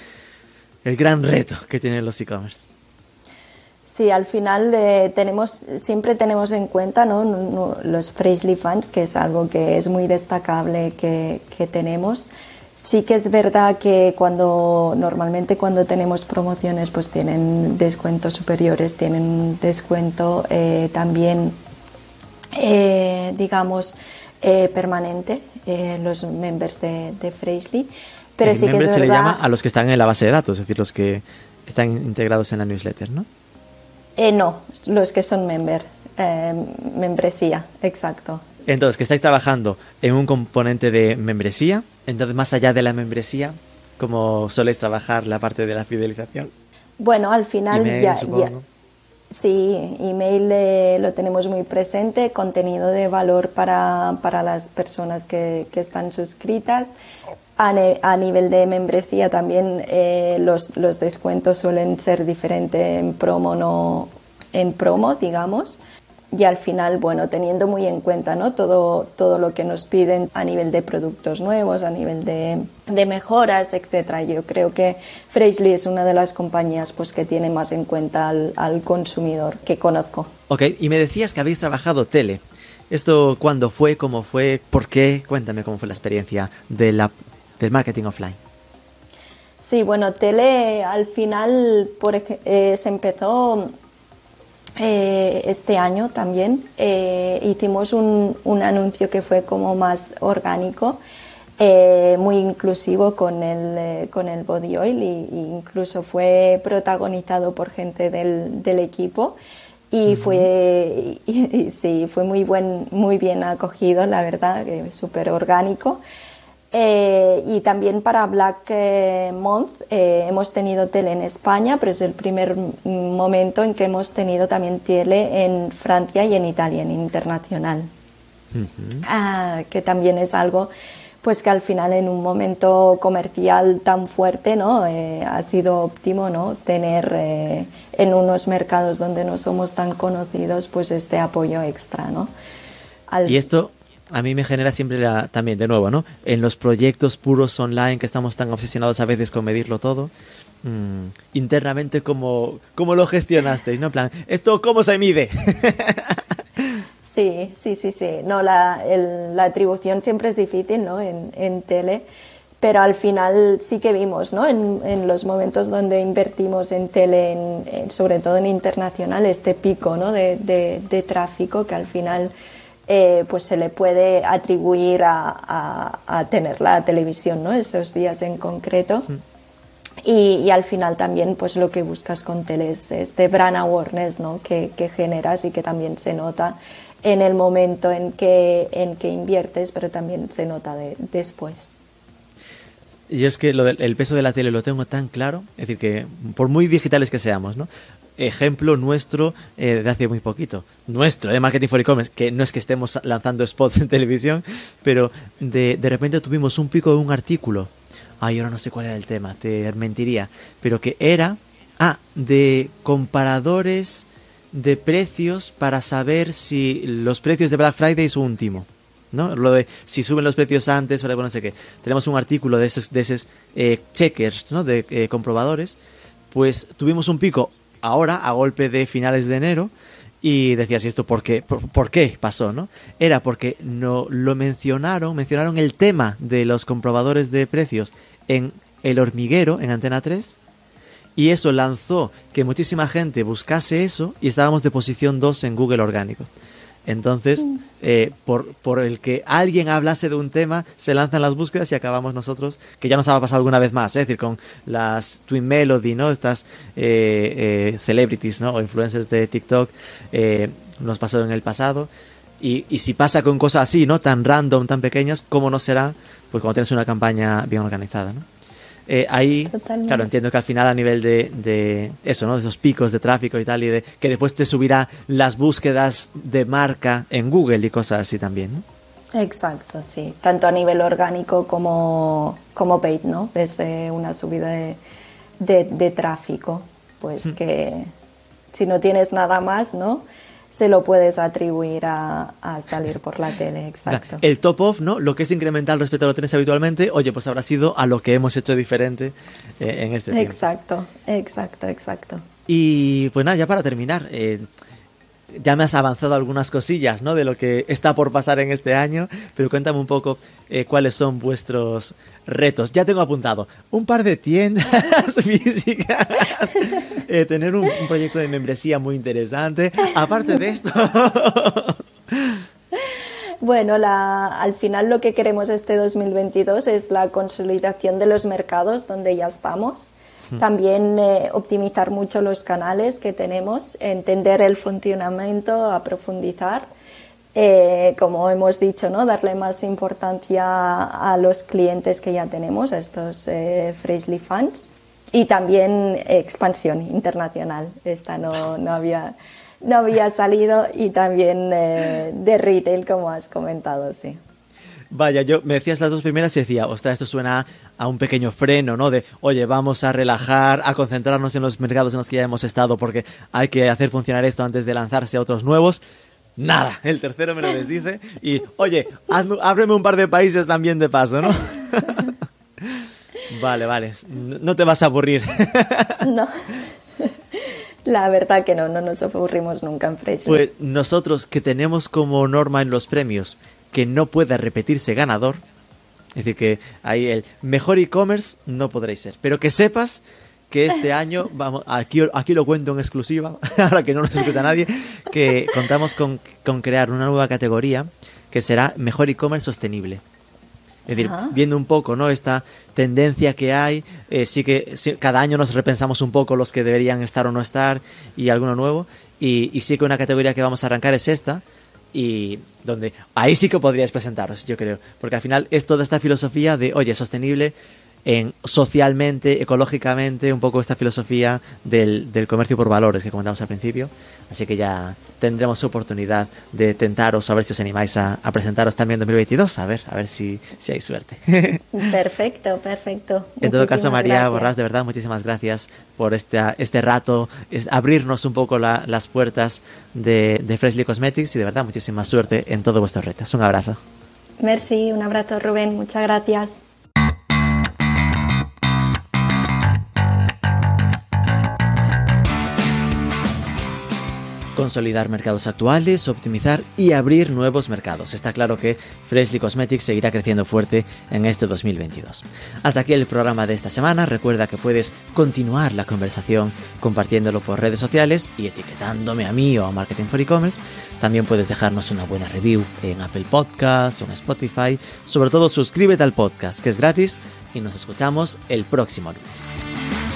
el gran reto que tienen los e-commerce. Sí, al final eh, tenemos, siempre tenemos en cuenta ¿no? los Freshly Fans, que es algo que es muy destacable que, que, tenemos. Sí que es verdad que cuando normalmente cuando tenemos promociones pues tienen descuentos superiores, tienen descuento eh, también, eh, digamos, permanente, los members de, de Freshly. Pero sí que es se le llama a los que están en la base de datos, es decir, los que están integrados en la newsletter, ¿no? Eh, no, los que son member, eh, membresía, exacto. Entonces, que estáis trabajando en un componente de membresía, entonces más allá de la membresía, ¿cómo soléis trabajar la parte de la fidelización? Bueno, al final ya, Sí, email eh, lo tenemos muy presente, contenido de valor para, para las personas que, que están suscritas. A, a, nivel de membresía también eh, los, los, descuentos suelen ser diferentes en promo, no en promo, digamos. Y al final, bueno, teniendo muy en cuenta ¿no? todo, todo lo que nos piden a nivel de productos nuevos, a nivel de, de mejoras, etcétera. Yo creo que Freshly es una de las compañías pues, que tiene más en cuenta al, al consumidor que conozco. Ok, y me decías que habéis trabajado tele. ¿Esto cuándo fue? ¿Cómo fue? ¿Por qué? Cuéntame cómo fue la experiencia de la del marketing offline. Sí, bueno, tele al final por, eh, se empezó eh, este año también. Eh, hicimos un, un, anuncio que fue como más orgánico, muy inclusivo con el, con el body oil e incluso fue protagonizado por gente del, del equipo y fue y, sí fue muy buen muy bien acogido la verdad súper orgánico eh, y también para Black eh, Month eh, hemos tenido tele en España, pero es el primer momento en que hemos tenido también tele en Francia y en Italia, en internacional. Ah, que también es algo pues que al final en un momento comercial tan fuerte no ha sido óptimo no tener en unos mercados donde no somos tan conocidos pues este apoyo extra no y esto a mí me genera siempre la, también, de nuevo, ¿no? En los proyectos puros online que estamos tan obsesionados a veces con medirlo todo, mmm, internamente, ¿cómo, ¿cómo lo gestionasteis? ¿No? En plan, ¿esto cómo se mide? sí, sí, sí, sí. No, la, la atribución siempre es difícil, ¿no? En, en tele pero al final sí que vimos, ¿no? En, en, los momentos donde invertimos en tele, en, sobre todo en internacional, este pico ¿no? de, de, tráfico que al final eh, pues se le puede atribuir a, a, tener la televisión, ¿no? Esos días en concreto. Y, al final también pues lo que buscas con tele es este brand awareness ¿no? que, que, generas y que también se nota en el momento en que, en que inviertes, pero también se nota de, después. Y es que lo del, el peso de la tele lo tengo tan claro, es decir, que por muy digitales que seamos, ¿no? Ejemplo nuestro eh, de hace muy poquito. Nuestro, de Marketing for E-Commerce, que no es que estemos lanzando spots en televisión, pero de, de repente tuvimos un pico de un artículo. Ay, ahora no sé cuál era el tema, te mentiría. Pero que era, ah, de comparadores de precios para saber si los precios de Black Friday son un timo. ¿no? Lo de si suben los precios antes o no sé qué. Tenemos un artículo de esos, de esos eh, checkers, ¿no? De eh, comprobadores. Pues tuvimos un pico ahora, a golpe de finales de enero, Y decías, ¿y esto por qué, pasó? ¿no? Era porque no lo mencionaron, mencionaron el tema de los comprobadores de precios en El Hormiguero, en Antena 3, y eso lanzó que muchísima gente buscase eso y estábamos de posición 2 en Google Orgánico. Entonces, eh, por, por, el que alguien hablase de un tema, se lanzan las búsquedas y acabamos nosotros, que ya nos ha pasado alguna vez más, ¿eh? es decir, con las Twin Melody, ¿no? Estas eh, celebrities, ¿no? O influencers de TikTok, nos pasó en el pasado. Y, y, si pasa con cosas así, ¿no? Tan random, tan pequeñas, ¿cómo no será? Pues cuando tienes una campaña bien organizada, ¿no? Eh, ahí, claro, entiendo que al final a nivel de, de, eso, ¿no? De esos picos de tráfico y tal, y de que después te subirá las búsquedas de marca en Google y cosas así también, ¿no? Exacto, sí. Tanto a nivel orgánico como, como paid, ¿no? Es eh, una subida de, de, de tráfico, pues hmm. que si no tienes nada más, ¿no? Se lo puedes atribuir a, salir por la tele, exacto. El top off, ¿no? Lo que es incremental respecto a lo que tienes habitualmente, oye, pues habrá sido a lo que hemos hecho diferente eh, en este tiempo. Exacto, exacto, exacto. Y pues nada, ya para terminar, eh, ya me has avanzado algunas cosillas, ¿no? De lo que está por pasar en este año, pero cuéntame un poco eh, cuáles son vuestros retos. Ya tengo apuntado un par de tiendas físicas, eh, tener un, proyecto de membresía muy interesante. Aparte de esto. Bueno, al final lo que queremos este 2022 es la consolidación de los mercados donde ya estamos. También eh, optimizar mucho los canales que tenemos, entender el funcionamiento, a profundizar. Eh, como hemos dicho, ¿no? darle más importancia a los clientes que ya tenemos, a estos eh, Freshly Fans. Y también expansión internacional. Esta no, no, había, no había salido. Y también de retail, como has comentado, sí. Vaya, yo me decías las dos primeras y decía, ostras, esto suena a un pequeño freno, ¿no? De, oye, vamos a relajar, a concentrarnos en los mercados en los que ya hemos estado porque hay que hacer funcionar esto antes de lanzarse a otros nuevos. Nada, el tercero me lo desdice y, oye, ábreme un par de países también de paso, ¿no? vale, vale, no te vas a aburrir. no. La verdad que no, no nos aburrimos nunca en Fresh. Pues nosotros que tenemos como norma en los premios que no pueda repetirse ganador. Es decir, que ahí el mejor e-commerce no podréis ser. Pero que sepas que este año, vamos, aquí, aquí lo cuento en exclusiva, ahora que no nos escucha nadie, que contamos con, crear una nueva categoría que será mejor e-commerce sostenible. Es decir, viendo un poco ¿no? esta tendencia que hay, eh, sí que cada año nos repensamos un poco los que deberían estar o no estar y alguno nuevo. Y, y sí que una categoría que vamos a arrancar es esta, y donde ahí sí que podríais presentaros, yo creo, porque al final es toda esta filosofía de, oye, sostenible en socialmente, ecológicamente, un poco esta filosofía del, del, comercio por valores que comentamos al principio. Así que ya tendremos oportunidad de tentaros, a ver si os animáis a, presentaros también en 2022, a ver, a ver si, si hay suerte. Perfecto, perfecto. En todo caso, María Borrás, de verdad, muchísimas gracias por este, este rato, es, abrirnos un poco las puertas de, de Freshly Cosmetics y de verdad, muchísima suerte en todos vuestros retos. Un abrazo. Merci, un abrazo Rubén, muchas gracias. Consolidar mercados actuales, optimizar y abrir nuevos mercados. Está claro que Freshly Cosmetics seguirá creciendo fuerte en este 2022. Hasta aquí el programa de esta semana. Recuerda que puedes continuar la conversación compartiéndolo por redes sociales y etiquetándome a mí o a Marketing for E-Commerce. También puedes dejarnos una buena review en Apple Podcast o en Spotify. Sobre todo suscríbete al podcast que es gratis y nos escuchamos el próximo lunes.